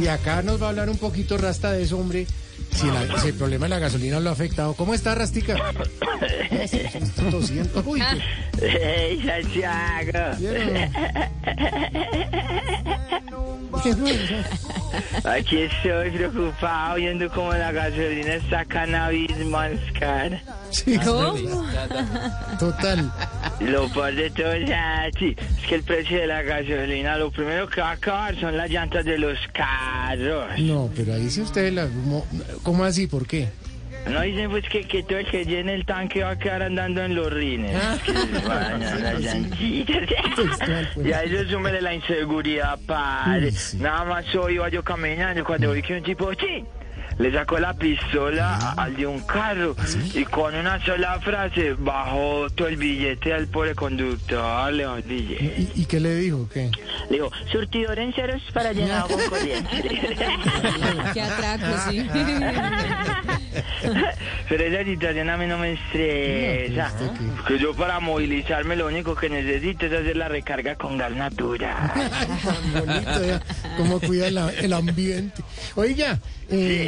Y acá nos va a hablar un poquito Rasta de eso, hombre. Si, la- si el problema de la gasolina lo ha afectado. ¿Cómo está, Rastica? Estoy tosiendo. Uy, Hey, Santiago. Aquí estoy preocupado viendo cómo la gasolina está vez más cara. Sí, Total. Lo peor de todo es, ah, sí, es que el precio de la gasolina, lo primero que va a acabar son las llantas de los carros. No, pero ahí dice usted, la, mo- ¿cómo así? ¿Por qué? No dicen pues que, que todo el que llene el tanque va a quedar andando en los rines. Que les vayan las llantitas. Pues. Y a eso súmele la inseguridad, padre. Nada más hoy iba yo caminando cuando vi que un tipo, sí, le sacó la pistola a- al de un carro y con una sola frase bajó todo el billete al pobre conductor, le bajó el billete. ¿Y, y qué le dijo? ¿Qué? Le dijo, surtidor en ceros para llenar con corriente. Qué atraco, sí. Pero esa situación a mí no me estresa. No, pues. Porque yo para movilizarme lo único que necesito es hacer la recarga con gas natural. Ay, tan bonito, ya, cómo cuida la- el ambiente. Oiga, eh,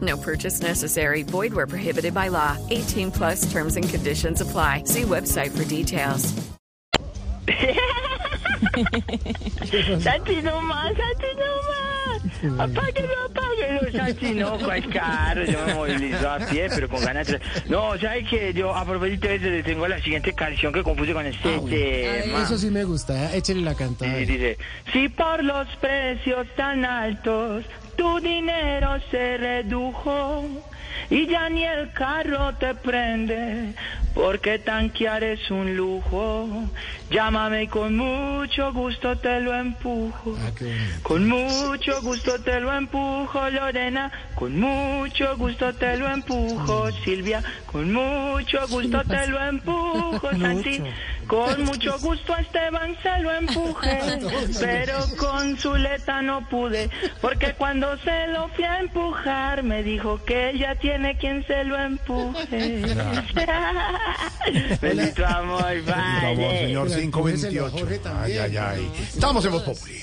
No purchase necessary. Void where prohibited by law. 18 plus terms and conditions apply. See website for details. Santi, no más, Santi, no. Apáguelo, apáguelo, Santi, no, cuál carro. Yo me movilizo a pie, pero con ganas de... No, ¿sabes qué? Yo a propósito de tengo la siguiente canción que compuse con este Ah, tema. Eso sí me gusta, ¿eh? échele la cantada. Y dice, si por los precios tan altos tu dinero se redujo y ya ni el carro te prende, porque tanquear es un lujo, llámame y con mucho gusto te lo empujo. Ah. Con mucho gusto te lo empujo, Lorena. Con mucho gusto te lo empujo, Silvia. Con mucho gusto te lo empujo, Santi. Con mucho gusto a Esteban se lo empujé, pero con Zuleta no pude, porque cuando se lo fui a empujar me dijo que ella tiene quien se lo empuje. Bendito amor, vale. señor Pero 528. Jorge Ay, ay, ay. Estamos en Voz Populi.